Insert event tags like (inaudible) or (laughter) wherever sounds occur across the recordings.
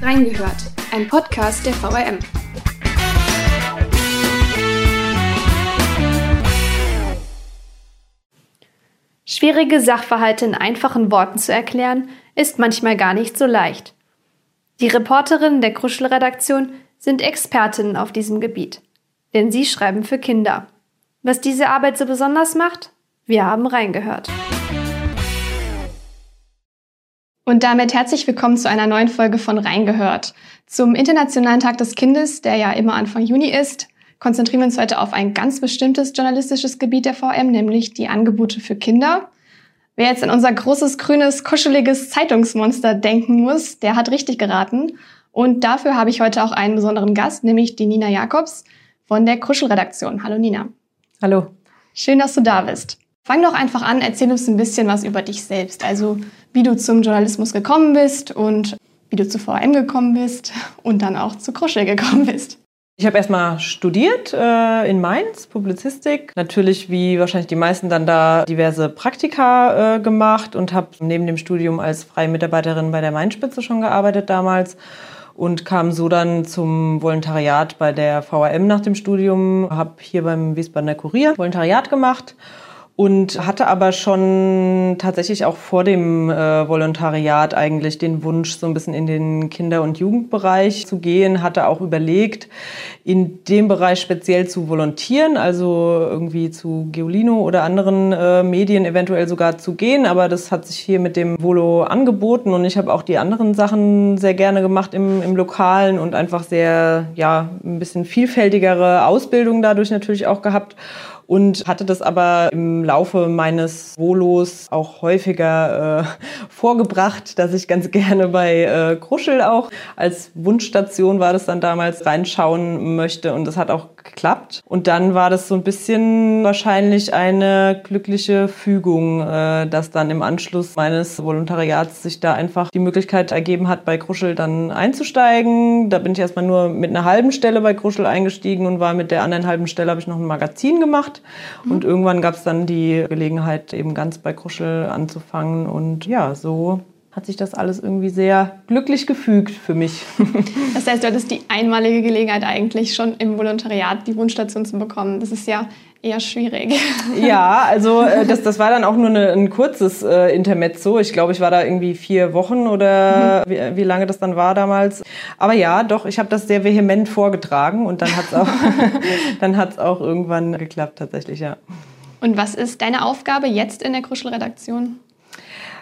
Reingehört, ein Podcast der VRM. Schwierige Sachverhalte in einfachen Worten zu erklären, ist manchmal gar nicht so leicht. Die Reporterinnen der Kruschel-Redaktion sind Expertinnen auf diesem Gebiet. Denn sie schreiben für Kinder. Was diese Arbeit so besonders macht? Wir haben reingehört. Und damit herzlich willkommen zu einer neuen Folge von Reingehört. Zum Internationalen Tag des Kindes, der ja immer Anfang Juni ist, konzentrieren wir uns heute auf ein ganz bestimmtes journalistisches Gebiet der VM, nämlich die Angebote für Kinder. Wer jetzt an unser großes, grünes, kuscheliges Zeitungsmonster denken muss, der hat richtig geraten. Und dafür habe ich heute auch einen besonderen Gast, nämlich die Nina Jakobs von der Kruschel-Redaktion. Hallo Nina. Hallo. Schön, dass du da bist. Fang doch einfach an, erzähl uns ein bisschen was über dich selbst. Also wie du zum Journalismus gekommen bist und wie du zu VM gekommen bist und dann auch zu Kruschel gekommen bist. Ich habe erstmal studiert äh, in Mainz, Publizistik. Natürlich, wie wahrscheinlich die meisten, dann da diverse Praktika äh, gemacht und habe neben dem Studium als freie Mitarbeiterin bei der Mainspitze schon gearbeitet damals und kam so dann zum Volontariat bei der VRM nach dem Studium. Habe hier beim Wiesbadener Kurier Volontariat gemacht und hatte aber schon tatsächlich auch vor dem äh, Volontariat eigentlich den Wunsch, so ein bisschen in den Kinder- und Jugendbereich zu gehen, hatte auch überlegt, in dem Bereich speziell zu volontieren, also irgendwie zu Geolino oder anderen äh, Medien eventuell sogar zu gehen, aber das hat sich hier mit dem Volo angeboten und ich habe auch die anderen Sachen sehr gerne gemacht im, im Lokalen und einfach sehr, ja, ein bisschen vielfältigere Ausbildung dadurch natürlich auch gehabt und hatte das aber im Laufe meines Volos auch häufiger äh, vorgebracht, dass ich ganz (laughs) gerne bei äh, Kruschel auch als Wunschstation war das dann damals reinschauen möchte. Und das hat auch geklappt. Und dann war das so ein bisschen wahrscheinlich eine glückliche Fügung, äh, dass dann im Anschluss meines Volontariats sich da einfach die Möglichkeit ergeben hat, bei Kruschel dann einzusteigen. Da bin ich erstmal nur mit einer halben Stelle bei Kruschel eingestiegen und war mit der anderen halben Stelle habe ich noch ein Magazin gemacht Mhm. Und irgendwann gab es dann die Gelegenheit, eben ganz bei Kruschel anzufangen. Und ja, so hat sich das alles irgendwie sehr glücklich gefügt für mich. (laughs) Das heißt, du hattest die einmalige Gelegenheit eigentlich schon im Volontariat die Wunschstation zu bekommen. Das ist ja eher schwierig. (laughs) Ja, also äh, das, das war dann auch nur eine, ein kurzes äh, Intermezzo. Ich glaube, ich war da irgendwie vier Wochen oder mhm. wie, wie, lange das dann war damals. Aber ja, doch, ich habe das sehr vehement vorgetragen und dann hat es auch, (laughs) dann hat's auch irgendwann geklappt tatsächlich, ja. Und was ist deine Aufgabe jetzt in der Kruschel-Redaktion?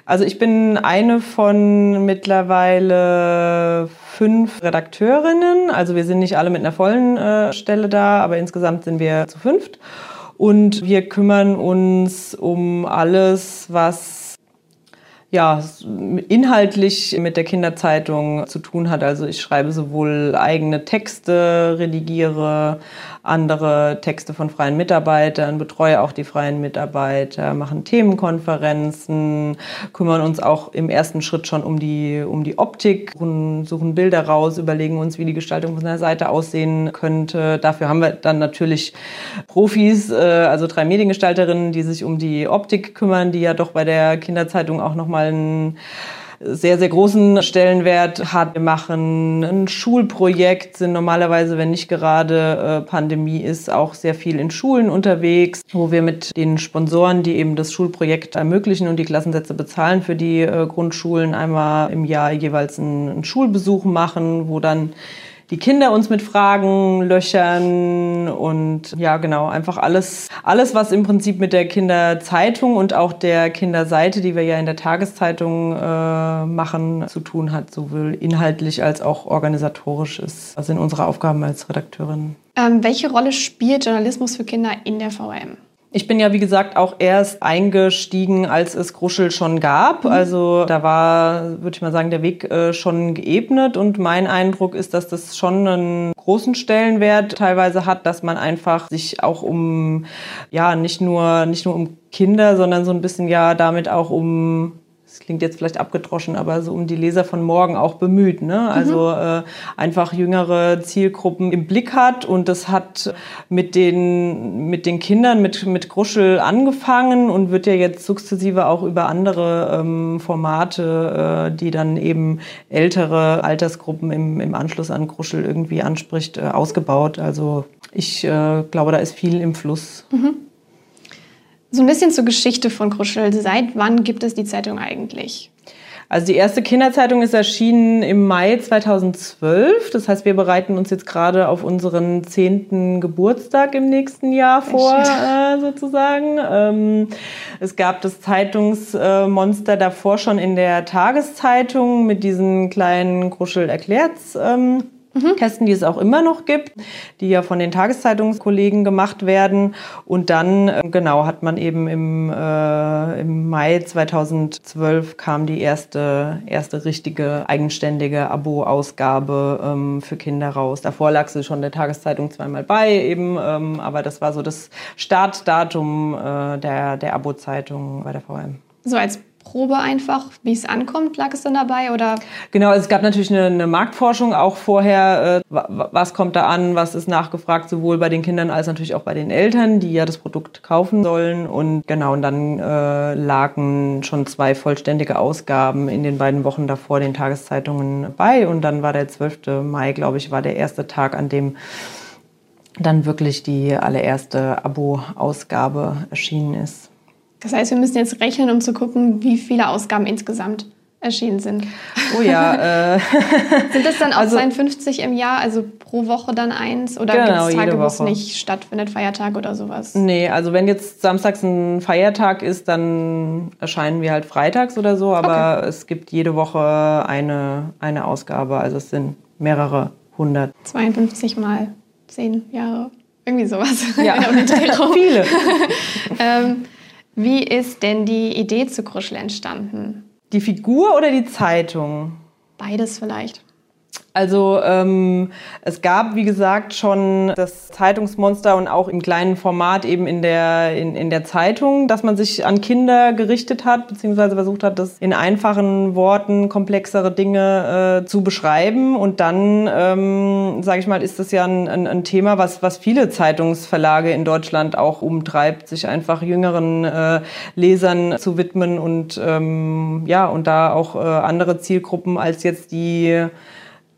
Also ich bin eine von mittlerweile fünf Redakteurinnen. Also wir sind nicht alle mit einer vollen äh, Stelle da, aber insgesamt sind wir zu fünft. Und wir kümmern uns um alles, was ja, inhaltlich mit der Kinderzeitung zu tun hat. Also ich schreibe sowohl eigene Texte, redigiere andere Texte von freien Mitarbeitern, betreue auch die freien Mitarbeiter, machen Themenkonferenzen, kümmern uns auch im ersten Schritt schon um die, um die Optik, suchen Bilder raus, überlegen uns, wie die Gestaltung von der Seite aussehen könnte. Dafür haben wir dann natürlich Profis, äh, also drei Mediengestalterinnen, die sich um die Optik kümmern, die ja doch bei der Kinderzeitung auch nochmal einen sehr, sehr großen Stellenwert hat. Wir machen ein Schulprojekt, sind normalerweise, wenn nicht gerade äh, Pandemie ist, auch sehr viel in Schulen unterwegs, wo wir mit den Sponsoren, die eben das Schulprojekt ermöglichen und die Klassensätze bezahlen für die äh, Grundschulen, einmal im Jahr jeweils einen Schulbesuch machen, wo dann die Kinder uns mit Fragen löchern und ja, genau, einfach alles, alles, was im Prinzip mit der Kinderzeitung und auch der Kinderseite, die wir ja in der Tageszeitung äh, machen, zu tun hat, sowohl inhaltlich als auch organisatorisch ist. Das sind unsere Aufgaben als Redakteurin. Ähm, welche Rolle spielt Journalismus für Kinder in der VM? Ich bin ja, wie gesagt, auch erst eingestiegen, als es Gruschel schon gab. Mhm. Also da war, würde ich mal sagen, der Weg äh, schon geebnet. Und mein Eindruck ist, dass das schon einen großen Stellenwert teilweise hat, dass man einfach sich auch um, ja, nicht nur, nicht nur um Kinder, sondern so ein bisschen ja damit auch um das klingt jetzt vielleicht abgedroschen, aber so um die Leser von morgen auch bemüht. Ne? Also mhm. äh, einfach jüngere Zielgruppen im Blick hat und das hat mit den, mit den Kindern, mit, mit Gruschel angefangen und wird ja jetzt sukzessive auch über andere ähm, Formate, äh, die dann eben ältere Altersgruppen im, im Anschluss an Gruschel irgendwie anspricht, äh, ausgebaut. Also ich äh, glaube, da ist viel im Fluss. Mhm. So ein bisschen zur Geschichte von Kruschel. Seit wann gibt es die Zeitung eigentlich? Also die erste Kinderzeitung ist erschienen im Mai 2012. Das heißt, wir bereiten uns jetzt gerade auf unseren zehnten Geburtstag im nächsten Jahr vor, äh, sozusagen. Ähm, es gab das Zeitungsmonster davor schon in der Tageszeitung mit diesen kleinen Kruschel erklärt's. Ähm, mhm. Kästen, die es auch immer noch gibt, die ja von den Tageszeitungskollegen gemacht werden. Und dann, äh, genau, hat man eben im, äh, im Mai 2012 kam die erste, erste richtige eigenständige Abo-Ausgabe ähm, für Kinder raus. Davor lag sie schon der Tageszeitung zweimal bei eben, ähm, aber das war so das Startdatum äh, der, der Abo-Zeitung bei der VM. So als Probe einfach, wie es ankommt, lag es dann dabei oder? Genau, es gab natürlich eine, eine Marktforschung auch vorher, äh, was kommt da an, was ist nachgefragt, sowohl bei den Kindern als natürlich auch bei den Eltern, die ja das Produkt kaufen sollen. Und genau, und dann äh, lagen schon zwei vollständige Ausgaben in den beiden Wochen davor den Tageszeitungen bei. Und dann war der 12. Mai, glaube ich, war der erste Tag, an dem dann wirklich die allererste Abo-Ausgabe erschienen ist. Das heißt, wir müssen jetzt rechnen, um zu gucken, wie viele Ausgaben insgesamt erschienen sind. Oh ja. (laughs) Äh sind das dann auch also, 52 im Jahr, also pro Woche dann eins? Oder genau, gibt es Tage, wo es nicht stattfindet, Feiertag oder sowas? Nee, also wenn jetzt samstags ein Feiertag ist, dann erscheinen wir halt freitags oder so, aber okay. es gibt jede Woche eine, eine Ausgabe, also es sind mehrere hundert. 52 mal zehn Jahre, irgendwie sowas. Ja, (laughs) (laughs) viele. ähm, wie ist denn die Idee zu Kruschel entstanden? Die Figur oder die Zeitung? Beides vielleicht. Also ähm, es gab, wie gesagt, schon das Zeitungsmonster und auch im kleinen Format eben in der, in, in der Zeitung, dass man sich an Kinder gerichtet hat, beziehungsweise versucht hat, das in einfachen Worten komplexere Dinge äh, zu beschreiben. Und dann, ähm, sage ich mal, ist das ja ein, ein, ein, Thema, was, was viele Zeitungsverlage in Deutschland auch umtreibt, sich einfach jüngeren äh, Lesern zu widmen und ähm, ja, und da auch äh, andere Zielgruppen als jetzt die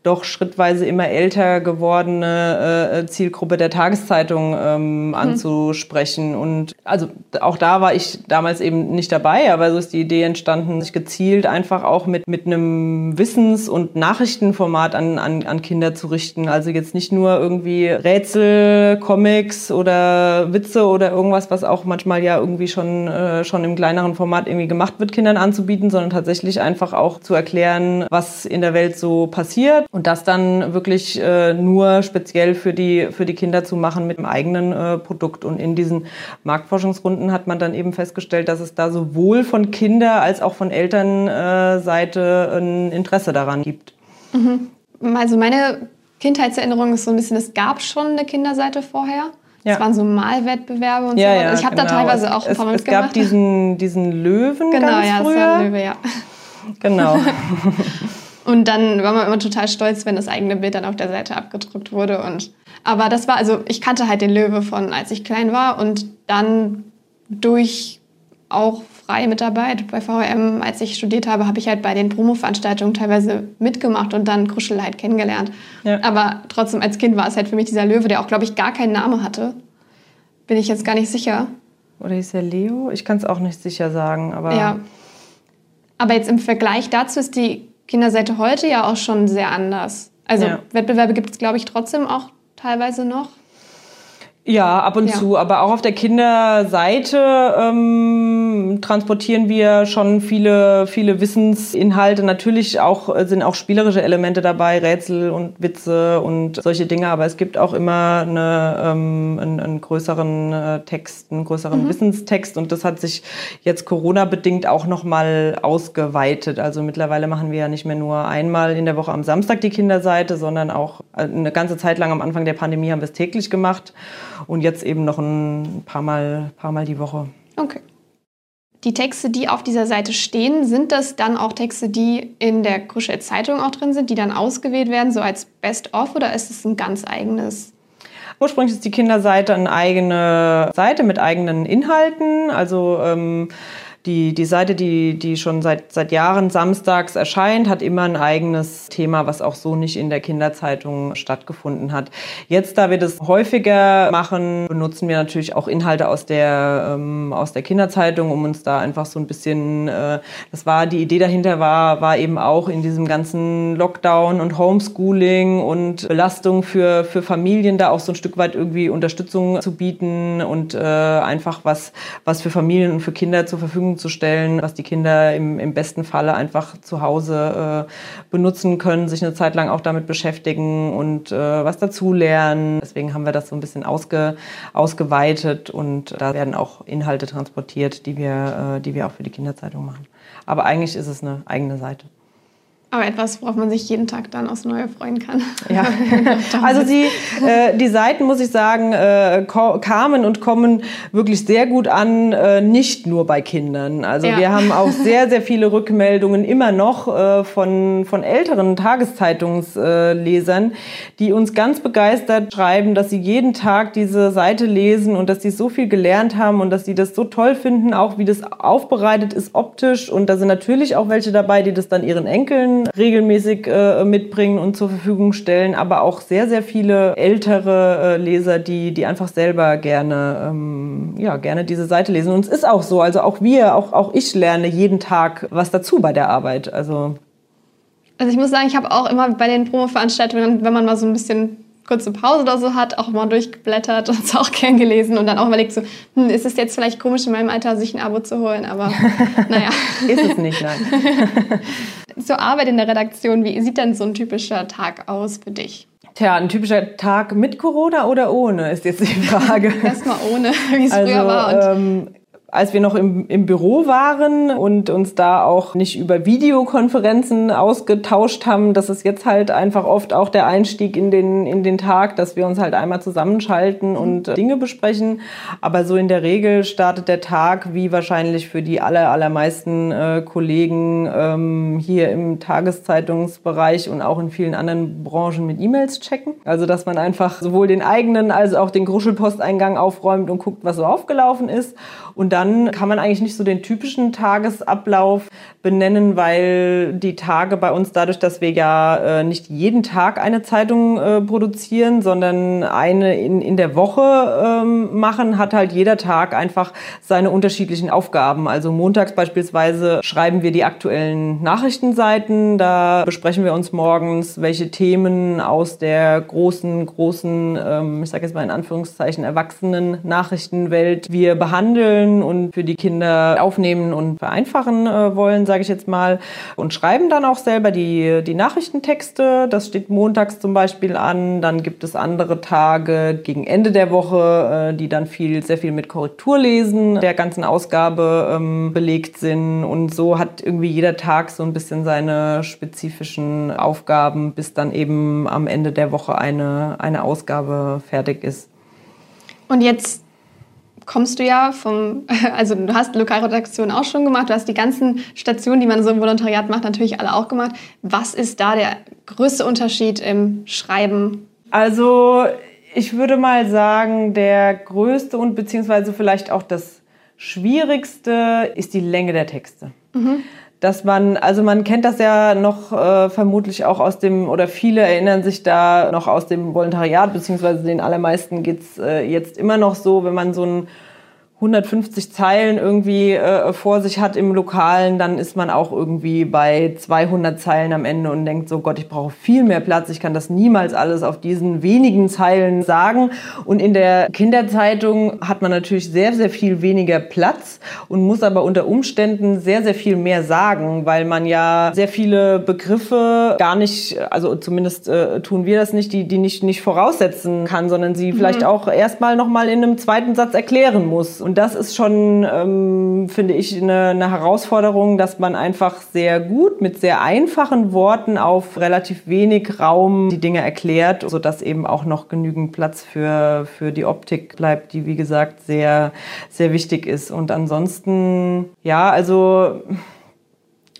doch schrittweise immer älter gewordene äh, Zielgruppe der Tageszeitung ähm, mhm. anzusprechen. Und also auch da war ich damals eben nicht dabei, aber so ist die Idee entstanden, sich gezielt einfach auch mit, mit einem Wissens- und Nachrichtenformat an, an, an Kinder zu richten. Also jetzt nicht nur irgendwie Rätsel, Comics oder Witze oder irgendwas, was auch manchmal ja irgendwie schon, äh, schon im kleineren Format irgendwie gemacht wird, Kindern anzubieten, sondern tatsächlich einfach auch zu erklären, was in der Welt so passiert und das dann wirklich äh, nur speziell für die, für die Kinder zu machen mit dem eigenen äh, Produkt. Und in diesen Marktforschungsrunden hat man dann eben festgestellt, dass es da sowohl von Kinder- als auch von Elternseite ein Interesse daran gibt. Mhm. Also meine Kindheitserinnerung ist so ein bisschen, es gab schon eine Kinderseite vorher. Ja. Es waren so Malwettbewerbe und ja, so. Ja, ich habe genau. da teilweise auch ein paar Mal Es gab diesen, diesen Löwen genau, ganz ja, früher. Genau, ja, Löwe, ja. Genau. (laughs) Und dann war man immer total stolz, wenn das eigene Bild dann auf der Seite abgedruckt wurde. Und, aber das war, also ich kannte halt den Löwe von, als ich klein war und dann durch auch freie Mitarbeit bei VRM, als ich studiert habe, habe ich halt bei den Promo-Veranstaltungen teilweise mitgemacht und dann Kruschel halt kennengelernt. Ja. Aber trotzdem als Kind war es halt für mich dieser Löwe, der auch, glaube ich, gar keinen Namen hatte. Bin ich jetzt gar nicht sicher. Oder hieß der Leo? Ich kann es auch nicht sicher sagen, aber... Ja. Aber jetzt im Vergleich dazu ist die Kinderseite heute ja auch schon sehr anders. Also ja. Wettbewerbe gibt es, glaube ich, trotzdem auch teilweise noch. Ja, ab und ja. zu. Aber auch auf der Kinderseite ähm, transportieren wir schon viele, viele Wissensinhalte. Natürlich auch, sind auch spielerische Elemente dabei, Rätsel und Witze und solche Dinge. Aber es gibt auch immer eine, ähm, einen, einen, größeren äh, Text, einen größeren mhm. Wissenstext. Und das hat sich jetzt Corona-bedingt auch nochmal ausgeweitet. Also mittlerweile machen wir ja nicht mehr nur einmal in der Woche am Samstag die Kinderseite, sondern auch äh, eine ganze Zeit lang am Anfang der Pandemie haben wir es täglich gemacht und jetzt eben noch ein paar Mal, paar Mal die Woche. Okay. Die Texte, die auf dieser Seite stehen, sind das dann auch Texte, die in der Kruschel Zeitung auch drin sind, die dann ausgewählt werden, so als Best-of oder ist es ein ganz eigenes? Ursprünglich ist die Kinderseite eine eigene Seite mit eigenen Inhalten. Also ähm, die, die Seite, die, die schon seit, seit Jahren samstags erscheint, hat immer ein eigenes Thema, was auch so nicht in der Kinderzeitung stattgefunden hat. Jetzt, da wir das häufiger machen, benutzen wir natürlich auch Inhalte aus der, ähm, aus der Kinderzeitung, um uns da einfach so ein bisschen, äh, das war, die Idee dahinter war, war eben auch in diesem ganzen Lockdown und Homeschooling und Belastung für, für Familien da auch so ein Stück weit irgendwie Unterstützung zu bieten und äh, einfach was, was für Familien und für Kinder zur Verfügung Verfügung zu stellen, was die Kinder im, im besten Falle einfach zu Hause äh, benutzen können, sich eine Zeit lang auch damit beschäftigen und äh, was dazulernen. Deswegen haben wir das so ein bisschen ausge, ausgeweitet und da werden auch Inhalte transportiert, die wir, äh, die wir auch für die Kinderzeitung machen. Aber eigentlich ist es eine eigene Seite. Aber etwas, worauf man sich jeden Tag dann aufs Neue freuen kann. Ja, (laughs) (laughs) also die, äh, die Seiten, muss ich sagen, äh, kamen und kommen wirklich sehr gut an, äh, nicht nur bei Kindern. Also ja. wir haben auch sehr, sehr viele Rückmeldungen immer noch äh, von, von älteren Tageszeitungslesern, die uns ganz begeistert schreiben, dass sie jeden Tag diese Seite lesen und dass sie so viel gelernt haben und dass sie das so toll finden, auch wie das aufbereitet ist optisch. Und da sind natürlich auch welche dabei, die das dann ihren Enkeln regelmäßig äh, mitbringen und zur Verfügung stellen, aber auch sehr, sehr viele ältere äh, Leser, die, die einfach selber gerne, ähm, ja, gerne diese Seite lesen. Und es ist auch so, also auch wir, auch, auch ich lerne jeden Tag was dazu bei der Arbeit. Also also ich muss sagen, ich habe auch immer bei den Promo-Veranstaltungen, wenn man mal so ein bisschen kurze Pause oder so hat, auch mal durchgeblättert und es auch gern gelesen und dann auch überlegt so, hm, ist es jetzt vielleicht komisch in meinem Alter, sich ein Abo zu holen, aber (laughs) naja. ist es nicht, nein. (laughs) Zur Arbeit in der Redaktion, wie sieht denn so ein typischer Tag aus für dich? Tja, ein typischer Tag mit Corona oder ohne, ist jetzt die Frage. (laughs) Erstmal ohne, wie es also, früher war. Ähm, als wir noch im, im Büro waren und uns da auch nicht über Videokonferenzen ausgetauscht haben, das ist jetzt halt einfach oft auch der Einstieg in den, in den Tag, dass wir uns halt einmal zusammenschalten und äh, Dinge besprechen. Aber so in der Regel startet der Tag, wie wahrscheinlich für die aller, allermeisten äh, Kollegen ähm, hier im Tageszeitungsbereich und auch in vielen anderen Branchen mit E-Mails checken. Also, dass man einfach sowohl den eigenen als auch den Gruschelposteingang aufräumt und guckt, was so aufgelaufen ist. Und dann kann man eigentlich nicht so den typischen Tagesablauf benennen, weil die Tage bei uns dadurch, dass wir ja äh, nicht jeden Tag eine Zeitung äh, produzieren, sondern eine in, in der Woche ähm, machen, hat halt jeder Tag einfach seine unterschiedlichen Aufgaben. Also montags beispielsweise schreiben wir die aktuellen Nachrichtenseiten. Da besprechen wir uns morgens, welche Themen aus der großen, großen, ähm, ich sage jetzt mal in Anführungszeichen, erwachsenen Nachrichtenwelt wir behandeln und für die Kinder aufnehmen und vereinfachen äh, wollen, sage ich jetzt mal. Und schreiben dann auch selber die, die Nachrichtentexte. Das steht montags zum Beispiel an. Dann gibt es andere Tage gegen Ende der Woche, äh, die dann viel, sehr viel mit Korrekturlesen der ganzen Ausgabe ähm, belegt sind. Und so hat irgendwie jeder Tag so ein bisschen seine spezifischen Aufgaben, bis dann eben am Ende der Woche eine, eine Ausgabe fertig ist. Und jetzt kommst du ja vom, (laughs) also du hast Lokalredaktion auch schon gemacht, du hast die ganzen Stationen, die man so im Volontariat macht, natürlich alle auch gemacht. Was ist da der größte Unterschied im Schreiben? Also ich würde mal sagen, der größte und beziehungsweise vielleicht auch das schwierigste ist die Länge der Texte. Mhm dass man, also man kennt das ja noch äh, vermutlich auch aus dem, oder viele erinnern sich da noch aus dem Volontariat, beziehungsweise den allermeisten geht's äh, jetzt immer noch so, wenn man so ein 150 Zeilen irgendwie äh, vor sich hat im Lokalen, dann ist man auch irgendwie bei 200 Zeilen am Ende und denkt so, Gott, ich brauche viel mehr Platz, ich kann das niemals alles auf diesen wenigen Zeilen sagen. Und in der Kinderzeitung hat man natürlich sehr, sehr viel weniger Platz und muss aber unter Umständen sehr, sehr viel mehr sagen, weil man ja sehr viele Begriffe gar nicht, also zumindest äh, tun wir das nicht, die, die nicht, nicht voraussetzen kann, sondern sie mhm. vielleicht auch erstmal nochmal in einem zweiten Satz erklären muss. Und das ist schon, ähm, finde ich, eine, eine Herausforderung, dass man einfach sehr gut mit sehr einfachen Worten auf relativ wenig Raum die Dinge erklärt, sodass eben auch noch genügend Platz für, für die Optik bleibt, die wie gesagt sehr, sehr wichtig ist. Und ansonsten, ja, also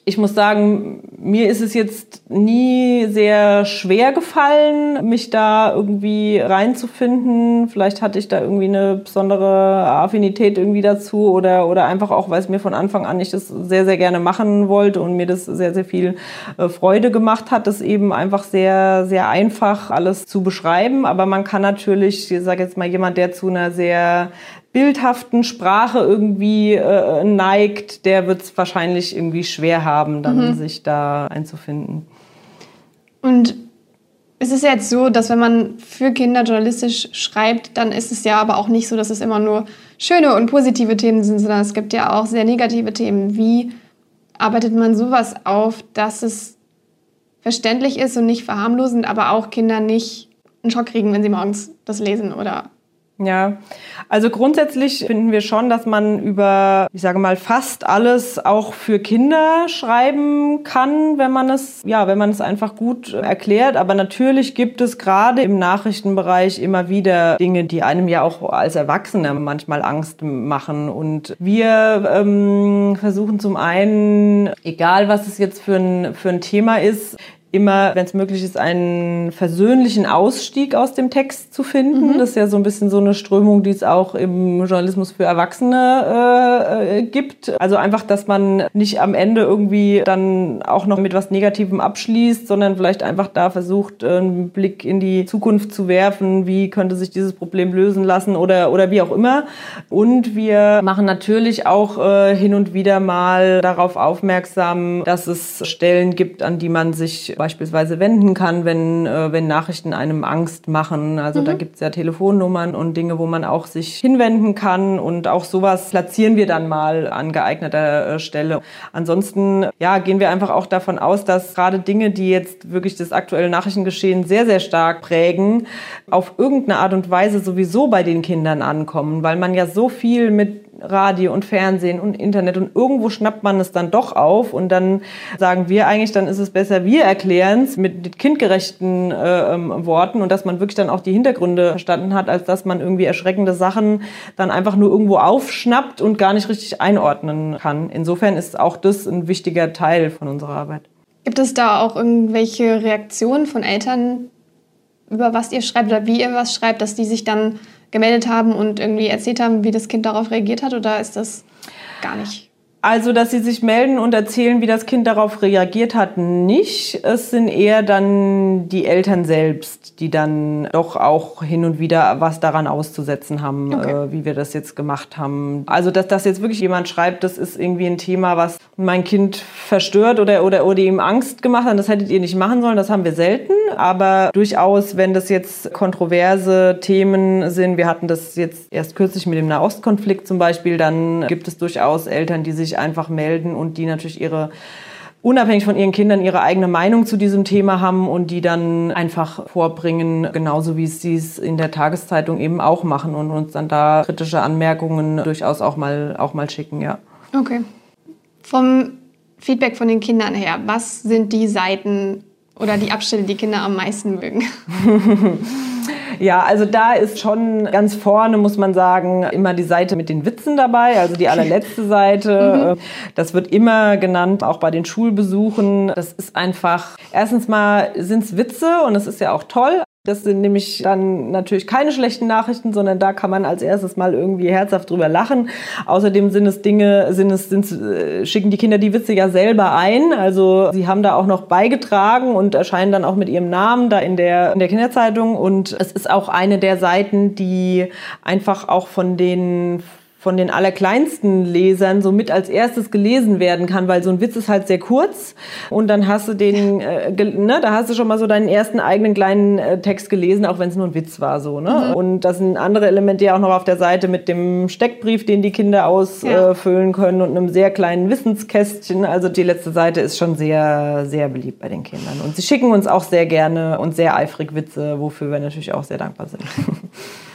ich muss sagen, mir ist es jetzt nie sehr schwer gefallen, mich da irgendwie reinzufinden. Vielleicht hatte ich da irgendwie eine besondere Affinität irgendwie dazu oder, oder einfach auch, weil es mir von Anfang an ich das sehr, sehr gerne machen wollte und mir das sehr, sehr viel äh, Freude gemacht hat, das eben einfach sehr, sehr einfach alles zu beschreiben. Aber man kann natürlich, ich sage jetzt mal jemand, der zu einer sehr bildhaften Sprache irgendwie äh, neigt, der wird es wahrscheinlich irgendwie schwer haben, dann mhm. sich da einzufinden. Und es ist ja jetzt so, dass wenn man für Kinder journalistisch schreibt, dann ist es ja aber auch nicht so, dass es immer nur schöne und positive Themen sind, sondern es gibt ja auch sehr negative Themen. Wie arbeitet man sowas auf, dass es verständlich ist und nicht verharmlosend, aber auch Kinder nicht einen Schock kriegen, wenn sie morgens das lesen oder ja, also grundsätzlich finden wir schon, dass man über, ich sage mal, fast alles auch für Kinder schreiben kann, wenn man es, ja, wenn man es einfach gut erklärt. Aber natürlich gibt es gerade im Nachrichtenbereich immer wieder Dinge, die einem ja auch als Erwachsener manchmal Angst machen. Und wir ähm, versuchen zum einen, egal was es jetzt für ein, für ein Thema ist, immer, wenn es möglich ist, einen versöhnlichen Ausstieg aus dem Text zu finden. Mhm. Das ist ja so ein bisschen so eine Strömung, die es auch im Journalismus für Erwachsene äh, äh, gibt. Also einfach, dass man nicht am Ende irgendwie dann auch noch mit was Negativem abschließt, sondern vielleicht einfach da versucht, einen Blick in die Zukunft zu werfen. Wie könnte sich dieses Problem lösen lassen oder, oder wie auch immer. Und wir machen natürlich auch äh, hin und wieder mal darauf aufmerksam, dass es Stellen gibt, an die man sich beispielsweise wenden kann, wenn, äh, wenn Nachrichten einem Angst machen. Also mhm. da gibt es ja Telefonnummern und Dinge, wo man auch sich hinwenden kann und auch sowas platzieren wir dann mal an geeigneter äh, Stelle. Ansonsten ja, gehen wir einfach auch davon aus, dass gerade Dinge, die jetzt wirklich das aktuelle Nachrichtengeschehen sehr, sehr stark prägen, auf irgendeine Art und Weise sowieso bei den Kindern ankommen, weil man ja so viel mit Radio und Fernsehen und Internet und irgendwo schnappt man es dann doch auf und dann sagen wir eigentlich, dann ist es besser, wir erklären es mit kindgerechten äh, ähm, Worten und dass man wirklich dann auch die Hintergründe verstanden hat, als dass man irgendwie erschreckende Sachen dann einfach nur irgendwo aufschnappt und gar nicht richtig einordnen kann. Insofern ist auch das ein wichtiger Teil von unserer Arbeit. Gibt es da auch irgendwelche Reaktionen von Eltern, über was ihr schreibt oder wie ihr was schreibt, dass die sich dann gemeldet haben und irgendwie erzählt haben, wie das Kind darauf reagiert hat? Oder ist das gar nicht? Also, dass sie sich melden und erzählen, wie das Kind darauf reagiert hat, nicht. Es sind eher dann die Eltern selbst, die dann doch auch hin und wieder was daran auszusetzen haben, okay. äh, wie wir das jetzt gemacht haben. Also, dass das jetzt wirklich jemand schreibt, das ist irgendwie ein Thema, was mein Kind verstört oder, oder, oder ihm Angst gemacht hat, das hättet ihr nicht machen sollen, das haben wir selten. Aber durchaus, wenn das jetzt kontroverse Themen sind, wir hatten das jetzt erst kürzlich mit dem Nahostkonflikt zum Beispiel, dann gibt es durchaus Eltern, die sich sich einfach melden und die natürlich ihre unabhängig von ihren Kindern ihre eigene Meinung zu diesem Thema haben und die dann einfach vorbringen, genauso wie sie es in der Tageszeitung eben auch machen und uns dann da kritische Anmerkungen durchaus auch mal, auch mal schicken, ja. Okay. Vom Feedback von den Kindern her, was sind die Seiten oder die Abschnitte, die Kinder am meisten mögen? (laughs) Ja, also da ist schon ganz vorne, muss man sagen, immer die Seite mit den Witzen dabei, also die allerletzte (laughs) Seite. Mhm. Das wird immer genannt, auch bei den Schulbesuchen. Das ist einfach, erstens mal sind es Witze und es ist ja auch toll, das sind nämlich dann natürlich keine schlechten Nachrichten, sondern da kann man als erstes mal irgendwie herzhaft drüber lachen. Außerdem sind es Dinge, sind es, sind, äh, schicken die Kinder die Witze ja selber ein. Also sie haben da auch noch beigetragen und erscheinen dann auch mit ihrem Namen da in der, in der Kinderzeitung. Und es ist auch eine der Seiten, die einfach auch von den von den allerkleinsten Lesern so mit als erstes gelesen werden kann, weil so ein Witz ist halt sehr kurz und dann hast du den, äh, ne, da hast du schon mal so deinen ersten eigenen kleinen äh, Text gelesen, auch wenn es nur ein Witz war so, ne? Mhm. Und das sind andere Elemente ja auch noch auf der Seite mit dem Steckbrief, den die Kinder ausfüllen ja. äh, können und einem sehr kleinen Wissenskästchen. Also die letzte Seite ist schon sehr, sehr beliebt bei den Kindern und sie schicken uns auch sehr gerne und sehr eifrig Witze, wofür wir natürlich auch sehr dankbar sind. (laughs)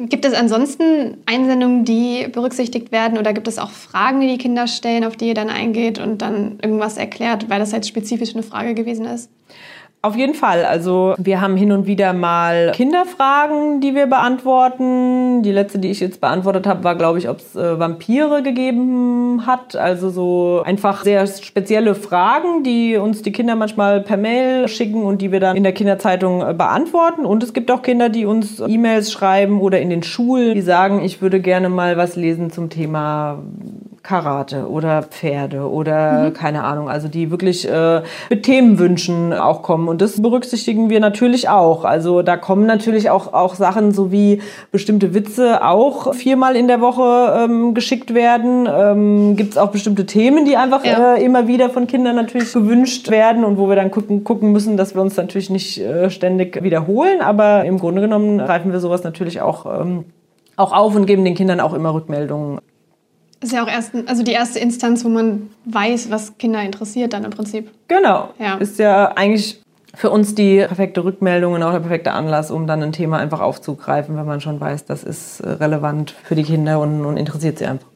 Gibt es ansonsten Einsendungen, die berücksichtigt werden oder gibt es auch Fragen, die die Kinder stellen, auf die ihr dann eingeht und dann irgendwas erklärt, weil das halt spezifisch eine Frage gewesen ist? Auf jeden Fall. Also wir haben hin und wieder mal Kinderfragen, die wir beantworten. Die letzte, die ich jetzt beantwortet habe, war, glaube ich, ob es äh, Vampire gegeben hat. Also so einfach sehr spezielle Fragen, die uns die Kinder manchmal per Mail schicken und die wir dann in der Kinderzeitung äh, beantworten. Und es gibt auch Kinder, die uns E-Mails schreiben oder in den Schulen, die sagen, ich würde gerne mal was lesen zum Thema Karate oder Pferde oder mhm. keine Ahnung, also die wirklich äh, mit Themenwünschen auch kommen. Und das berücksichtigen wir natürlich auch. Also da kommen natürlich auch, auch Sachen, so wie bestimmte Witze auch viermal in der Woche ähm, geschickt werden. Ähm, Gibt es auch bestimmte Themen, die einfach ja. äh, immer wieder von Kindern natürlich gewünscht werden und wo wir dann gucken, gucken müssen, dass wir uns natürlich nicht äh, ständig wiederholen. Aber im Grunde genommen greifen wir sowas natürlich auch, ähm, auch auf und geben den Kindern auch immer Rückmeldungen. Das ist ja auch erst, also die erste Instanz, wo man weiß, was Kinder interessiert, dann im Prinzip. Genau. Ja. Ist ja eigentlich für uns die perfekte Rückmeldung und auch der perfekte Anlass, um dann ein Thema einfach aufzugreifen, wenn man schon weiß, das ist äh, relevant für die Kinder und, und interessiert sie einfach.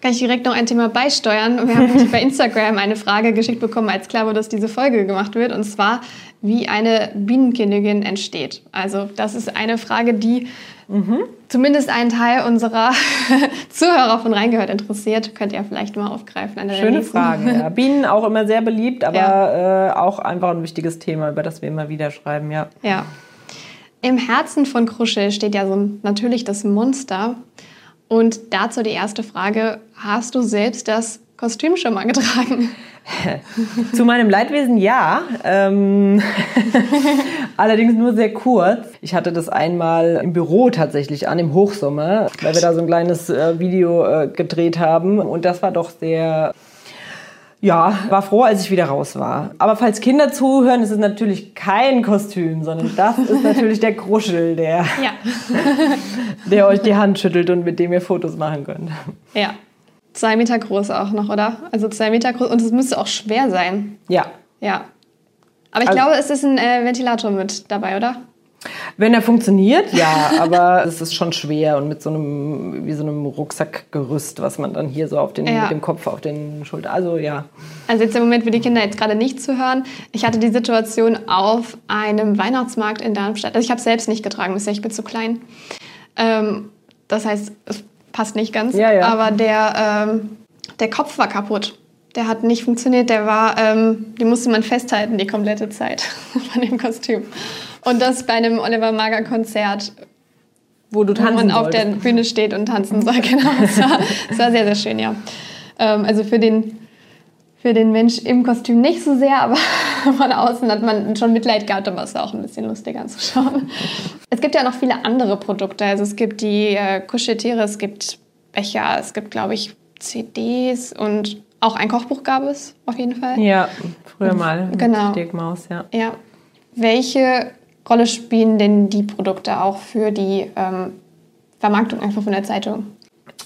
Kann ich direkt noch ein Thema beisteuern? Wir haben (laughs) bei Instagram eine Frage geschickt bekommen, als klar wurde, dass diese Folge gemacht wird. Und zwar, wie eine Bienenkönigin entsteht. Also das ist eine Frage, die mhm. zumindest einen Teil unserer (laughs) Zuhörer von Reingehört interessiert. Könnt ihr vielleicht mal aufgreifen. Schöne Frage. Ja. (laughs) Bienen auch immer sehr beliebt, aber ja. äh, auch einfach ein wichtiges Thema, über das wir immer wieder schreiben. Ja. ja. Im Herzen von Kruschel steht ja so natürlich das Monster. Und dazu die erste Frage: Hast du selbst das Kostüm schon mal getragen? (laughs) Zu meinem Leidwesen ja. Ähm, (laughs) allerdings nur sehr kurz. Ich hatte das einmal im Büro tatsächlich an, im Hochsommer, weil wir da so ein kleines äh, Video äh, gedreht haben. Und das war doch sehr ja, war froh, als ich wieder raus war. Aber falls Kinder zuhören, ist es natürlich kein Kostüm, sondern das ist natürlich der Kruschel, der, ja. (laughs) der euch die Hand schüttelt und mit dem ihr Fotos machen könnt. Ja, Zwei Meter groß auch noch, oder? Also zwei Meter groß. Und es müsste auch schwer sein. Ja. Ja. Aber ich also, glaube, es ist ein äh, Ventilator mit dabei, oder? Wenn er funktioniert, ja, aber (laughs) es ist schon schwer und mit so einem, wie so einem Rucksackgerüst, was man dann hier so auf den, ja. mit dem Kopf auf den Schultern, also ja. Also jetzt im Moment für die Kinder jetzt gerade nicht zu hören. Ich hatte die Situation auf einem Weihnachtsmarkt in Darmstadt. Also ich habe es selbst nicht getragen, bisher, ich bin zu klein. Ähm, das heißt, es passt nicht ganz. Ja, ja. Aber der, ähm, der Kopf war kaputt. Der hat nicht funktioniert. Der war, ähm, die musste man festhalten die komplette Zeit (laughs) von dem Kostüm. Und das bei einem Oliver Mager Konzert, wo du tanzen wo man auf der Bühne steht und tanzen soll. (laughs) Genau. Das war, war sehr, sehr schön, ja. Ähm, also für den für den Mensch im Kostüm nicht so sehr, aber (laughs) von außen hat man schon Mitleid gehabt, aber es war auch ein bisschen lustig anzuschauen. (laughs) Es gibt ja noch viele andere Produkte. Also es gibt die äh, Kuscheltiere, es gibt Becher, es gibt, glaube ich, CDs und auch ein Kochbuch gab es auf jeden Fall. Ja, früher mal. Genau. Stegmaus, ja. ja. Welche Rolle spielen denn die Produkte auch für die ähm, Vermarktung einfach von der Zeitung?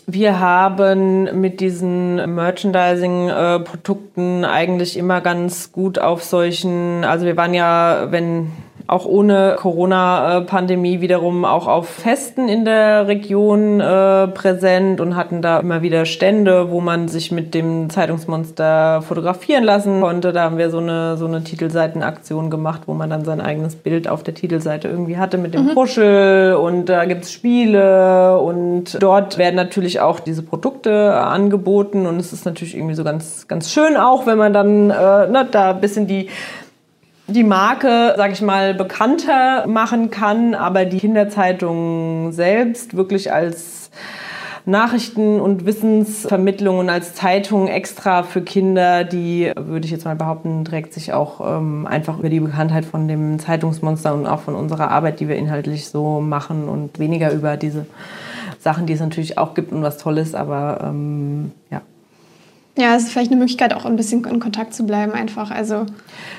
Wir haben mit diesen Merchandising-Produkten eigentlich immer ganz gut auf solchen, also wir waren ja, wenn auch ohne Corona-Pandemie wiederum auch auf Festen in der Region äh, präsent und hatten da immer wieder Stände, wo man sich mit dem Zeitungsmonster fotografieren lassen konnte. Da haben wir so eine, so eine Titelseitenaktion gemacht, wo man dann sein eigenes Bild auf der Titelseite irgendwie hatte mit dem mhm. Puschel und da gibt's Spiele und dort werden natürlich auch diese Produkte angeboten und es ist natürlich irgendwie so ganz, ganz schön auch, wenn man dann äh, ne, da ein bisschen die die Marke, sag ich mal, bekannter machen kann, aber die Kinderzeitung selbst wirklich als Nachrichten- und Wissensvermittlung und als Zeitung extra für Kinder, die, würde ich jetzt mal behaupten, trägt sich auch ähm, einfach über die Bekanntheit von dem Zeitungsmonster und auch von unserer Arbeit, die wir inhaltlich so machen und weniger über diese Sachen, die es natürlich auch gibt und was Tolles, aber ähm, ja. Ja, es ist vielleicht eine Möglichkeit, auch ein bisschen in Kontakt zu bleiben, einfach. Also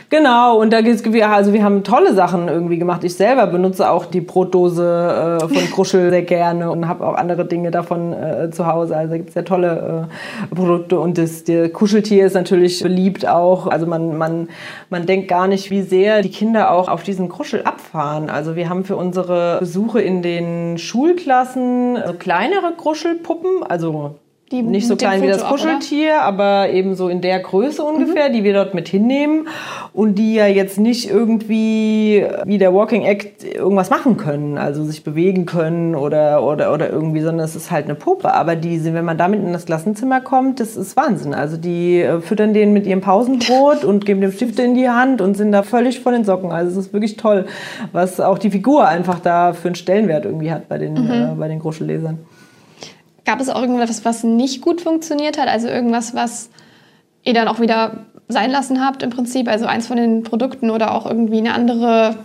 Genau, und da geht's, also wir haben tolle Sachen irgendwie gemacht. Ich selber benutze auch die Brotdose äh, von Kruschel sehr gerne und habe auch andere Dinge davon äh, zu Hause. Also gibt es sehr tolle äh, Produkte und das der Kuscheltier ist natürlich beliebt auch. Also man, man, man denkt gar nicht, wie sehr die Kinder auch auf diesen Kruschel abfahren. Also wir haben für unsere Besuche in den Schulklassen so kleinere Kruschelpuppen, also die nicht so klein wie das Kuscheltier, auch, aber eben so in der Größe ungefähr, mhm. die wir dort mit hinnehmen und die ja jetzt nicht irgendwie wie der Walking Act irgendwas machen können, also sich bewegen können oder, oder, oder irgendwie, sondern es ist halt eine Puppe. Aber die sind, wenn man damit in das Klassenzimmer kommt, das ist Wahnsinn. Also die äh, füttern den mit ihrem Pausenbrot und geben dem Stifte in die Hand und sind da völlig von den Socken. Also es ist wirklich toll, was auch die Figur einfach da für einen Stellenwert irgendwie hat bei den, mhm. äh, bei den Gruschellesern. Gab es auch irgendwas, was nicht gut funktioniert hat? Also irgendwas, was ihr dann auch wieder sein lassen habt im Prinzip? Also eins von den Produkten oder auch irgendwie eine andere,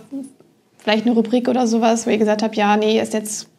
vielleicht eine Rubrik oder sowas, wo ihr gesagt habt, ja, nee, ist jetzt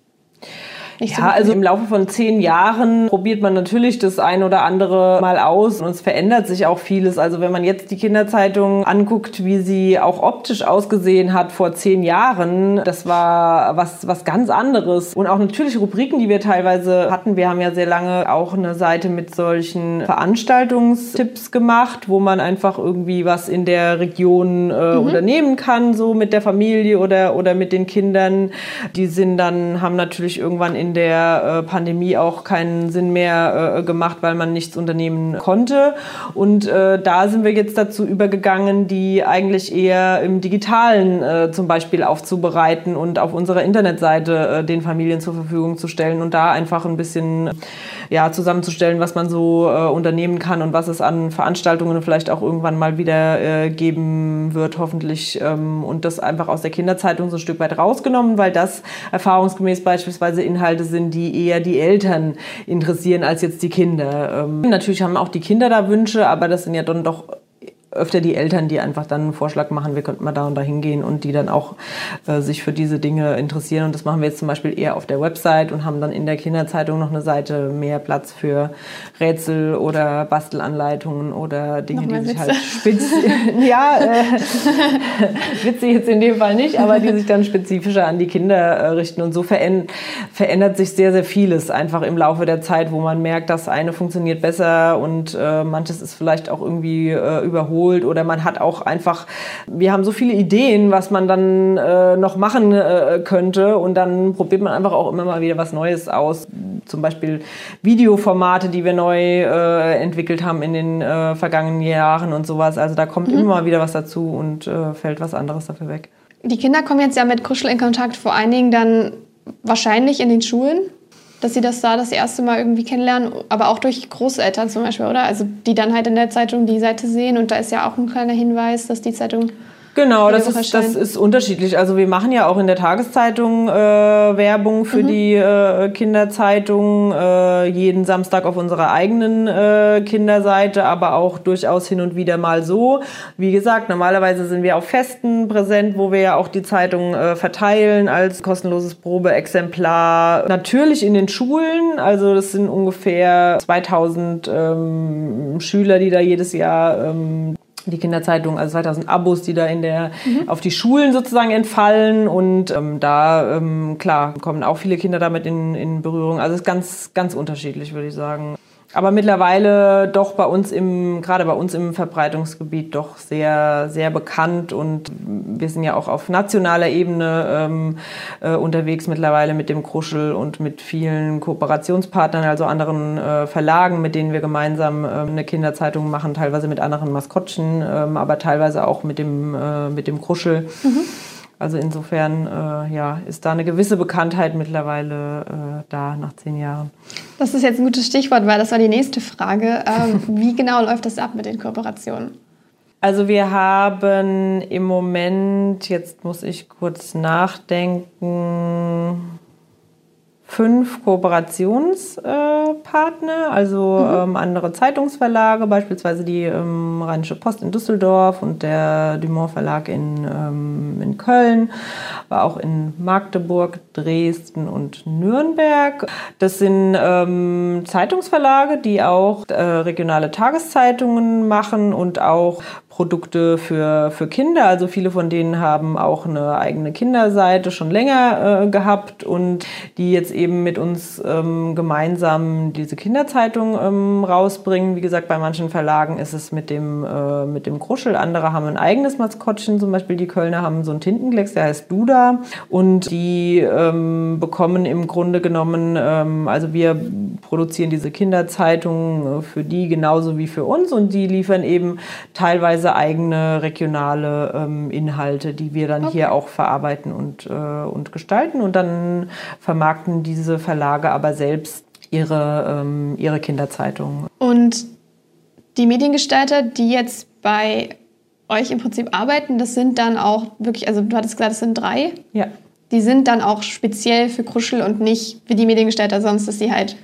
nicht ja, so also im Laufe von zehn Jahren probiert man natürlich das ein oder andere mal aus und es verändert sich auch vieles. Also wenn man jetzt die Kinderzeitung anguckt, wie sie auch optisch ausgesehen hat vor zehn Jahren, das war was, was ganz anderes. Und auch natürlich Rubriken, die wir teilweise hatten. Wir haben ja sehr lange auch eine Seite mit solchen Veranstaltungstipps gemacht, wo man einfach irgendwie was in der Region äh, mhm. unternehmen kann, so mit der Familie oder, oder mit den Kindern. Die sind dann, haben natürlich irgendwann in der äh, Pandemie auch keinen Sinn mehr äh, gemacht, weil man nichts unternehmen konnte. Und äh, da sind wir jetzt dazu übergegangen, die eigentlich eher im Digitalen äh, zum Beispiel aufzubereiten und auf unserer Internetseite äh, den Familien zur Verfügung zu stellen und da einfach ein bisschen ja, zusammenzustellen, was man so äh, unternehmen kann und was es an Veranstaltungen vielleicht auch irgendwann mal wieder äh, geben wird, hoffentlich. Ähm, und das einfach aus der Kinderzeitung so ein Stück weit rausgenommen, weil das erfahrungsgemäß beispielsweise Inhalte sind, die eher die Eltern interessieren als jetzt die Kinder. Ähm, natürlich haben auch die Kinder da Wünsche, aber das sind ja dann doch öfter die Eltern, die einfach dann einen Vorschlag machen, wir könnten mal da und da hingehen und die dann auch äh, sich für diese Dinge interessieren. Und das machen wir jetzt zum Beispiel eher auf der Website und haben dann in der Kinderzeitung noch eine Seite mehr Platz für Rätsel oder Bastelanleitungen oder Dinge, die sich halt speziell, (laughs) ja, äh, (laughs) witzig jetzt in dem Fall nicht, aber die sich dann spezifischer an die Kinder äh, richten. Und so verändert sich sehr, sehr vieles einfach im Laufe der Zeit, wo man merkt, das eine funktioniert besser und äh, manches ist vielleicht auch irgendwie äh, überholt wiederholt oder man hat auch einfach, wir haben so viele Ideen, was man dann äh, noch machen äh, könnte und dann probiert man einfach auch immer mal wieder was Neues aus. Zum Beispiel Videoformate, die wir neu äh, entwickelt haben in den äh, vergangenen Jahren und sowas. Also da kommt mhm. immer mal wieder was dazu und äh, fällt was anderes dafür weg. Die Kinder kommen jetzt ja mit Kuschel in Kontakt, vor allen Dingen dann wahrscheinlich in den Schulen dass sie das da das erste Mal irgendwie kennenlernen, aber auch durch Großeltern zum Beispiel, oder? Also die dann halt in der Zeitung die Seite sehen und da ist ja auch ein kleiner Hinweis, dass die Zeitung Genau, das ist, das ist unterschiedlich. Also wir machen ja auch in der Tageszeitung äh, Werbung für mhm. die äh, Kinderzeitung, äh, jeden Samstag auf unserer eigenen äh, Kinderseite, aber auch durchaus hin und wieder mal so. Wie gesagt, normalerweise sind wir auf Festen präsent, wo wir ja auch die Zeitung äh, verteilen als kostenloses Probeexemplar. Natürlich in den Schulen, also das sind ungefähr 2000 ähm, Schüler, die da jedes Jahr ähm, die Kinderzeitung, also 2000 Abos, die da in der mhm. auf die Schulen sozusagen entfallen und ähm, da ähm, klar kommen auch viele Kinder damit in, in Berührung. Also es ist ganz ganz unterschiedlich, würde ich sagen aber mittlerweile doch bei uns im, gerade bei uns im Verbreitungsgebiet doch sehr, sehr bekannt und wir sind ja auch auf nationaler Ebene ähm, äh, unterwegs mittlerweile mit dem Kruschel und mit vielen Kooperationspartnern, also anderen äh, Verlagen, mit denen wir gemeinsam äh, eine Kinderzeitung machen, teilweise mit anderen Maskottchen, ähm, aber teilweise auch mit dem, äh, mit dem Kruschel. Mhm. Also insofern äh, ja, ist da eine gewisse Bekanntheit mittlerweile äh, da nach zehn Jahren. Das ist jetzt ein gutes Stichwort, weil das war die nächste Frage. Ähm, (laughs) wie genau läuft das ab mit den Kooperationen? Also wir haben im Moment, jetzt muss ich kurz nachdenken, fünf Kooperationspartner, also mhm. ähm, andere Zeitungsverlage, beispielsweise die ähm, Rheinische Post in Düsseldorf und der Dumont Verlag in, ähm, in Köln, aber auch in Magdeburg, Dresden und Nürnberg. Das sind ähm, Zeitungsverlage, die auch äh, regionale Tageszeitungen machen und auch Produkte für, für Kinder. Also viele von denen haben auch eine eigene Kinderseite schon länger äh, gehabt und die jetzt eben mit uns ähm, gemeinsam diese Kinderzeitung ähm, rausbringen. Wie gesagt, bei manchen Verlagen ist es mit dem, äh, mit dem Kruschel. Andere haben ein eigenes Maskottchen. Zum Beispiel die Kölner haben so einen Tintenklecks, der heißt Duda. Und die ähm, bekommen im Grunde genommen, ähm, also wir produzieren diese Kinderzeitung äh, für die genauso wie für uns und die liefern eben teilweise eigene regionale ähm, Inhalte, die wir dann okay. hier auch verarbeiten und, äh, und gestalten. Und dann vermarkten diese Verlage aber selbst ihre, ähm, ihre Kinderzeitung. Und die Mediengestalter, die jetzt bei euch im Prinzip arbeiten, das sind dann auch wirklich, also du hattest gesagt, es sind drei. Ja. Die sind dann auch speziell für Kruschel und nicht wie die Mediengestalter sonst, dass sie halt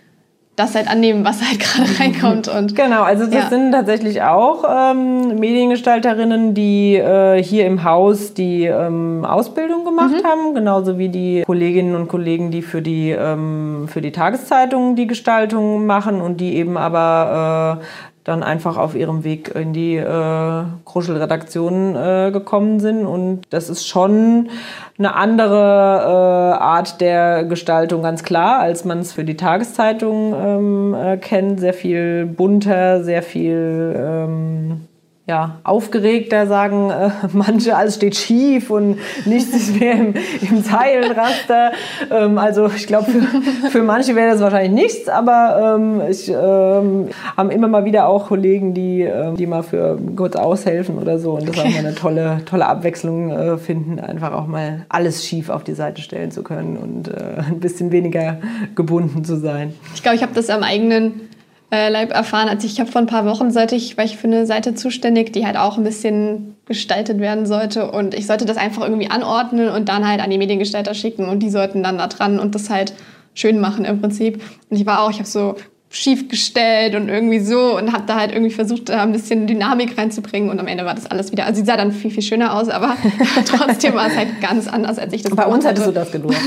das halt annehmen, was halt (laughs) gerade reinkommt. Und, genau, also das ja. sind tatsächlich auch ähm, Mediengestalterinnen, die äh, hier im Haus die ähm, Ausbildung gemacht mhm. haben, genauso wie die Kolleginnen und Kollegen, die für die, ähm, für die Tageszeitung die Gestaltung machen und die eben aber äh, dann einfach auf ihrem Weg in die äh, Kruschel-Redaktion äh, gekommen sind. Und das ist schon eine andere äh, Art der Gestaltung, ganz klar, als man es für die Tageszeitung ähm, äh, kennt. Sehr viel bunter, sehr viel ähm, ja, aufgeregter sagen äh, (laughs) manche, alles steht schief und nichts ist mehr im, im Zeilenraster. Ähm, also ich glaube, für, für manche wäre das wahrscheinlich nichts, aber ähm, ich ähm, haben immer mal wieder auch Kollegen, die, ähm, die mal für kurz aushelfen oder so und das okay. mal eine tolle, tolle Abwechslung äh, finden, einfach auch mal alles schief auf die Seite stellen zu können und äh, ein bisschen weniger gebunden zu sein. Ich glaube, ich habe das am eigenen äh, Leib erfahren. Also ich habe vor ein paar Wochen sollte ich, war ich für eine Seite zuständig, die halt auch ein bisschen gestaltet werden sollte. Und ich sollte das einfach irgendwie anordnen und dann halt an die Mediengestalter schicken und die sollten dann da dran und das halt schön machen im Prinzip. Und ich war auch, ich habe so schief gestellt und irgendwie so und habe da halt irgendwie versucht, da ein bisschen Dynamik reinzubringen und am Ende war das alles wieder, also sie sah dann viel, viel schöner aus, aber (laughs) trotzdem war es halt ganz anders, als ich das Bei uns hättest du das gedurcht.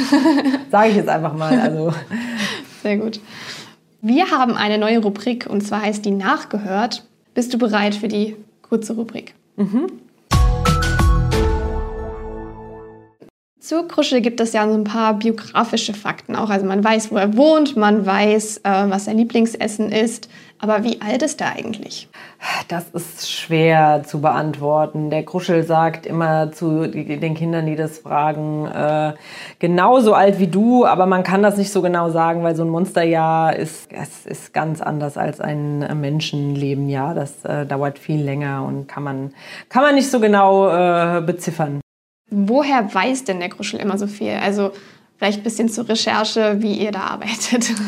Sage ich jetzt einfach mal. Also. (laughs) Sehr gut. Wir haben eine neue Rubrik und zwar heißt die Nachgehört. Bist du bereit für die kurze Rubrik? Mhm. Zu Kruschel gibt es ja so ein paar biografische Fakten auch. Also man weiß, wo er wohnt, man weiß, äh, was sein Lieblingsessen ist. Aber wie alt ist er eigentlich? Das ist schwer zu beantworten. Der Kruschel sagt immer zu den Kindern, die das fragen, äh, genauso alt wie du, aber man kann das nicht so genau sagen, weil so ein Monsterjahr ist, es ist ganz anders als ein Menschenleben. Ja, das äh, dauert viel länger und kann man, kann man nicht so genau äh, beziffern. Woher weiß denn der Kruschel immer so viel? Also Vielleicht ein bisschen zur Recherche, wie ihr da arbeitet. (laughs)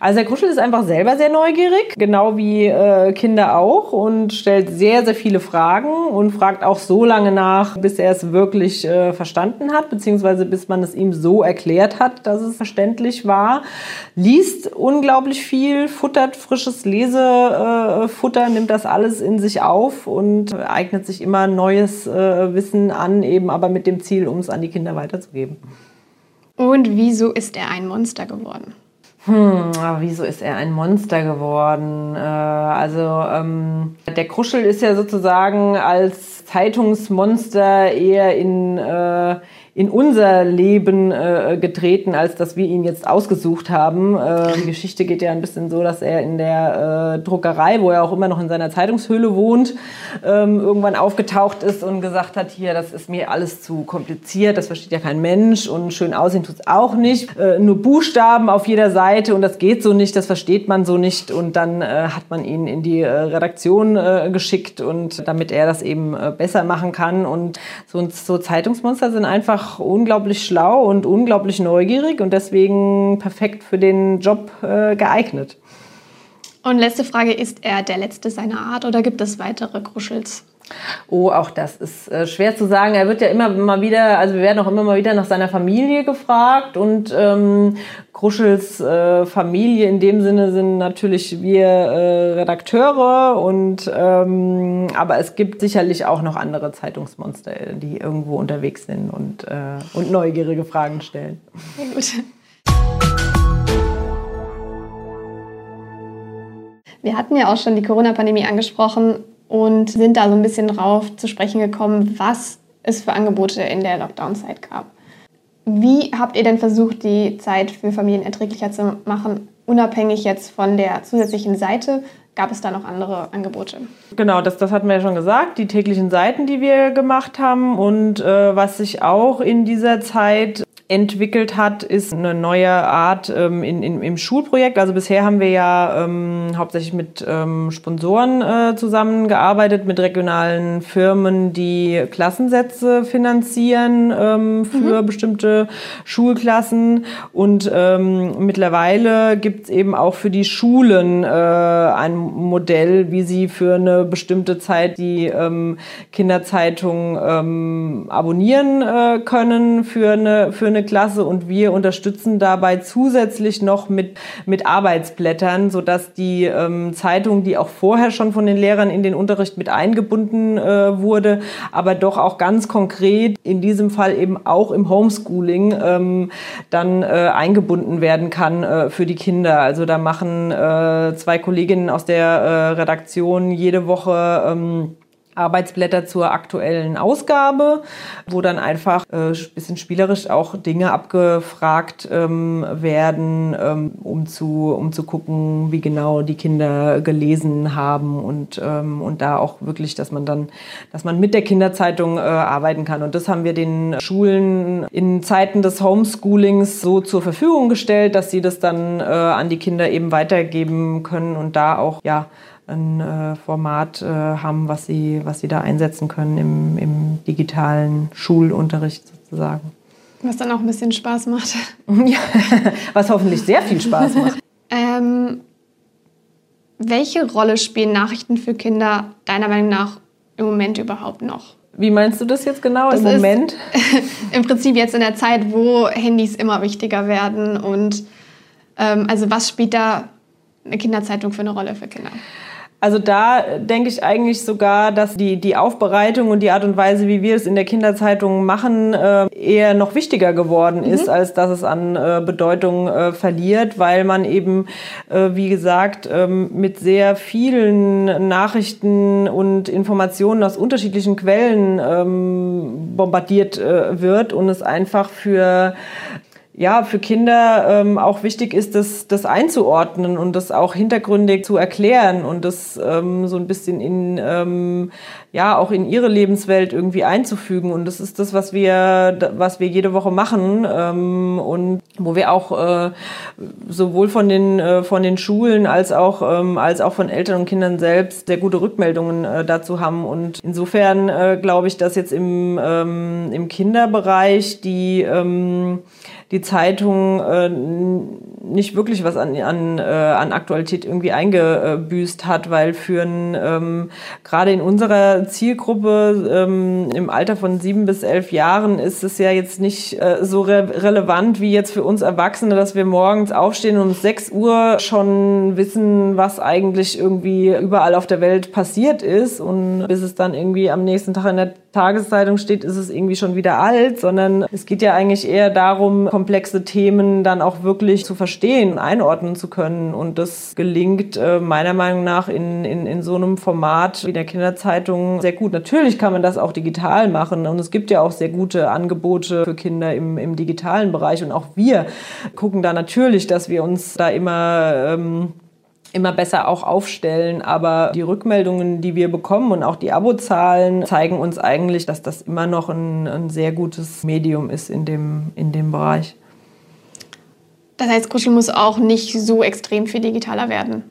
Also der Kuschel ist einfach selber sehr neugierig, genau wie äh, Kinder auch und stellt sehr, sehr viele Fragen und fragt auch so lange nach, bis er es wirklich äh, verstanden hat, beziehungsweise bis man es ihm so erklärt hat, dass es verständlich war. Liest unglaublich viel, futtert frisches Lesefutter, äh, nimmt das alles in sich auf und eignet sich immer neues äh, Wissen an, eben aber mit dem Ziel, um es an die Kinder weiterzugeben. Und wieso ist er ein Monster geworden? Hm, wieso ist er ein Monster geworden? Äh, also ähm, der Kruschel ist ja sozusagen als Zeitungsmonster eher in äh, in unser Leben äh, getreten, als dass wir ihn jetzt ausgesucht haben. Äh, die (laughs) Geschichte geht ja ein bisschen so, dass er in der äh, Druckerei, wo er auch immer noch in seiner Zeitungshöhle wohnt, ähm, irgendwann aufgetaucht ist und gesagt hat, hier, das ist mir alles zu kompliziert, das versteht ja kein Mensch und schön aussehen tut es auch nicht. Äh, nur Buchstaben auf jeder Seite und das geht so nicht, das versteht man so nicht. Und dann äh, hat man ihn in die äh, Redaktion geschickt und damit er das eben besser machen kann. Und so, so Zeitungsmonster sind einfach einfach unglaublich schlau und unglaublich neugierig und deswegen perfekt für den Job äh, geeignet. Und letzte Frage, ist er der letzte seiner Art oder gibt es weitere Kruschels? Oh, auch das ist äh, schwer zu sagen. Er wird ja immer mal wieder, also wir werden auch immer mal wieder nach seiner Familie gefragt und ähm, Kruschels äh, Familie in dem Sinne sind natürlich wir äh, Redakteure und ähm, aber es gibt sicherlich auch noch andere Zeitungsmonster, die irgendwo unterwegs sind und, äh, und neugierige Fragen stellen. Gut. Wir hatten ja auch schon die Corona-Pandemie angesprochen und sind da so ein bisschen drauf zu sprechen gekommen, was es für Angebote in der Lockdown-Zeit gab. Wie habt ihr denn versucht, die Zeit für Familien erträglicher zu machen, unabhängig jetzt von der zusätzlichen Seite? Gab es da noch andere Angebote? Genau, das, das hatten wir ja schon gesagt, die täglichen Seiten, die wir gemacht haben und äh, was sich auch in dieser Zeit entwickelt hat, ist eine neue Art ähm, in, in, im Schulprojekt. Also bisher haben wir ja ähm, hauptsächlich mit ähm, Sponsoren äh, zusammengearbeitet, mit regionalen Firmen, die Klassensätze finanzieren ähm, für mhm. bestimmte Schulklassen. Und ähm, mittlerweile gibt es eben auch für die Schulen äh, ein Modell, wie sie für eine bestimmte Zeit die ähm, Kinderzeitung ähm, abonnieren äh, können für eine, für eine eine Klasse und wir unterstützen dabei zusätzlich noch mit, mit Arbeitsblättern, sodass die ähm, Zeitung, die auch vorher schon von den Lehrern in den Unterricht mit eingebunden äh, wurde, aber doch auch ganz konkret in diesem Fall eben auch im Homeschooling ähm, dann äh, eingebunden werden kann äh, für die Kinder. Also da machen äh, zwei Kolleginnen aus der äh, Redaktion jede Woche ähm, Arbeitsblätter zur aktuellen Ausgabe, wo dann einfach äh, bisschen spielerisch auch Dinge abgefragt ähm, werden, ähm, um, zu, um zu gucken, wie genau die Kinder gelesen haben und, ähm, und da auch wirklich, dass man dann, dass man mit der Kinderzeitung äh, arbeiten kann. Und das haben wir den Schulen in Zeiten des Homeschoolings so zur Verfügung gestellt, dass sie das dann äh, an die Kinder eben weitergeben können und da auch ja ein äh, Format äh, haben, was sie, was sie da einsetzen können im, im digitalen Schulunterricht sozusagen. Was dann auch ein bisschen Spaß macht. (laughs) ja, was hoffentlich sehr viel Spaß macht. (laughs) ähm, welche Rolle spielen Nachrichten für Kinder deiner Meinung nach im Moment überhaupt noch? Wie meinst du das jetzt genau das im Moment? (laughs) Im Prinzip jetzt in der Zeit, wo Handys immer wichtiger werden und ähm, also was spielt da eine Kinderzeitung für eine Rolle für Kinder? Also da denke ich eigentlich sogar, dass die, die Aufbereitung und die Art und Weise, wie wir es in der Kinderzeitung machen, äh, eher noch wichtiger geworden ist, mhm. als dass es an äh, Bedeutung äh, verliert, weil man eben, äh, wie gesagt, ähm, mit sehr vielen Nachrichten und Informationen aus unterschiedlichen Quellen ähm, bombardiert äh, wird und es einfach für ja, für Kinder ähm, auch wichtig ist, das, das einzuordnen und das auch hintergründig zu erklären und das ähm, so ein bisschen in, ähm, ja, auch in ihre Lebenswelt irgendwie einzufügen. Und das ist das, was wir, was wir jede Woche machen ähm, und wo wir auch äh, sowohl von den, äh, von den Schulen als auch, ähm, als auch von Eltern und Kindern selbst sehr gute Rückmeldungen äh, dazu haben. Und insofern äh, glaube ich, dass jetzt im, ähm, im Kinderbereich die, ähm, die Zeitung äh, nicht wirklich was an, an, äh, an Aktualität irgendwie eingebüßt hat, weil für ein, ähm, gerade in unserer Zielgruppe ähm, im Alter von sieben bis elf Jahren ist es ja jetzt nicht äh, so re relevant wie jetzt für uns Erwachsene, dass wir morgens aufstehen und um sechs Uhr schon wissen, was eigentlich irgendwie überall auf der Welt passiert ist und bis es dann irgendwie am nächsten Tag in der Tageszeitung steht, ist es irgendwie schon wieder alt, sondern es geht ja eigentlich eher darum, komplexe Themen dann auch wirklich zu verstehen einordnen zu können. Und das gelingt äh, meiner Meinung nach in, in, in so einem Format wie der Kinderzeitung sehr gut. Natürlich kann man das auch digital machen und es gibt ja auch sehr gute Angebote für Kinder im, im digitalen Bereich. Und auch wir gucken da natürlich, dass wir uns da immer ähm, immer besser auch aufstellen. Aber die Rückmeldungen, die wir bekommen und auch die Abozahlen zeigen uns eigentlich, dass das immer noch ein, ein sehr gutes Medium ist in dem, in dem Bereich. Das heißt, Kuschel muss auch nicht so extrem viel digitaler werden.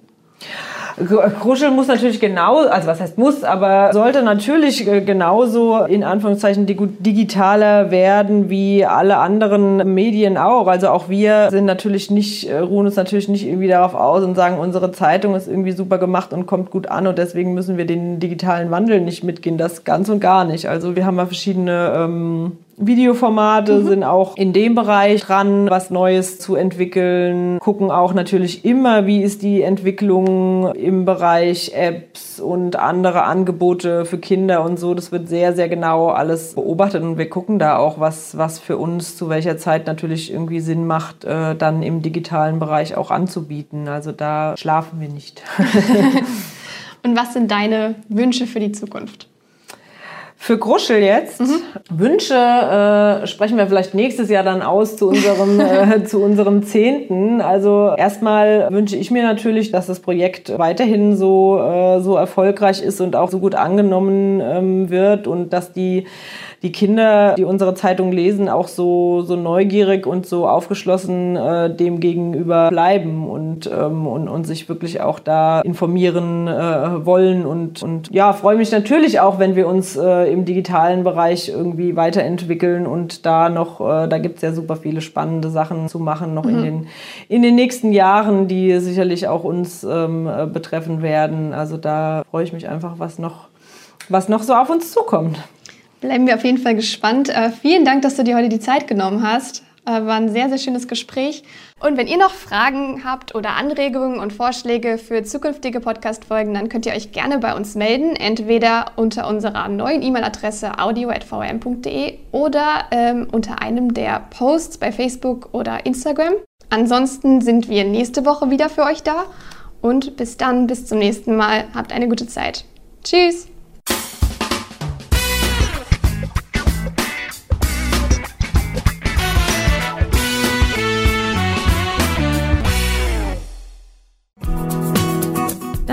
Kruschel muss natürlich genau, also was heißt muss, aber sollte natürlich äh, genauso in Anführungszeichen digitaler werden wie alle anderen Medien auch. Also auch wir sind natürlich nicht, äh, ruhen uns natürlich nicht irgendwie darauf aus und sagen, unsere Zeitung ist irgendwie super gemacht und kommt gut an und deswegen müssen wir den digitalen Wandel nicht mitgehen. Das ganz und gar nicht. Also wir haben ja verschiedene ähm, Videoformate mhm. sind auch in dem Bereich dran, was Neues zu entwickeln. Gucken auch natürlich immer, wie ist die Entwicklung im Bereich Apps und andere Angebote für Kinder und so. Das wird sehr, sehr genau alles beobachtet und wir gucken da auch, was, was für uns zu welcher Zeit natürlich irgendwie Sinn macht, äh, dann im digitalen Bereich auch anzubieten. Also da schlafen wir nicht. (laughs) (laughs) und was sind deine Wünsche für die Zukunft? Für Gruschel jetzt. Mhm. Wünsche äh, sprechen wir vielleicht nächstes Jahr dann aus zu unserem, (laughs) äh, zu unserem Zehnten. Also erstmal wünsche ich mir natürlich, dass das Projekt weiterhin so, äh, so erfolgreich ist und auch so gut angenommen ähm, wird und dass die die Kinder, die unsere Zeitung lesen, auch so, so neugierig und so aufgeschlossen äh, dem gegenüber bleiben und, ähm, und, und sich wirklich auch da informieren äh, wollen. Und, und ja, freue mich natürlich auch, wenn wir uns äh, im digitalen Bereich irgendwie weiterentwickeln und da noch, äh, da gibt es ja super viele spannende Sachen zu machen, noch mhm. in, den, in den nächsten Jahren, die sicherlich auch uns ähm, betreffen werden. Also da freue ich mich einfach, was noch, was noch so auf uns zukommt. Bleiben wir auf jeden Fall gespannt. Äh, vielen Dank, dass du dir heute die Zeit genommen hast. Äh, war ein sehr, sehr schönes Gespräch. Und wenn ihr noch Fragen habt oder Anregungen und Vorschläge für zukünftige Podcast-Folgen, dann könnt ihr euch gerne bei uns melden. Entweder unter unserer neuen E-Mail-Adresse audio.vm.de oder ähm, unter einem der Posts bei Facebook oder Instagram. Ansonsten sind wir nächste Woche wieder für euch da. Und bis dann, bis zum nächsten Mal. Habt eine gute Zeit. Tschüss!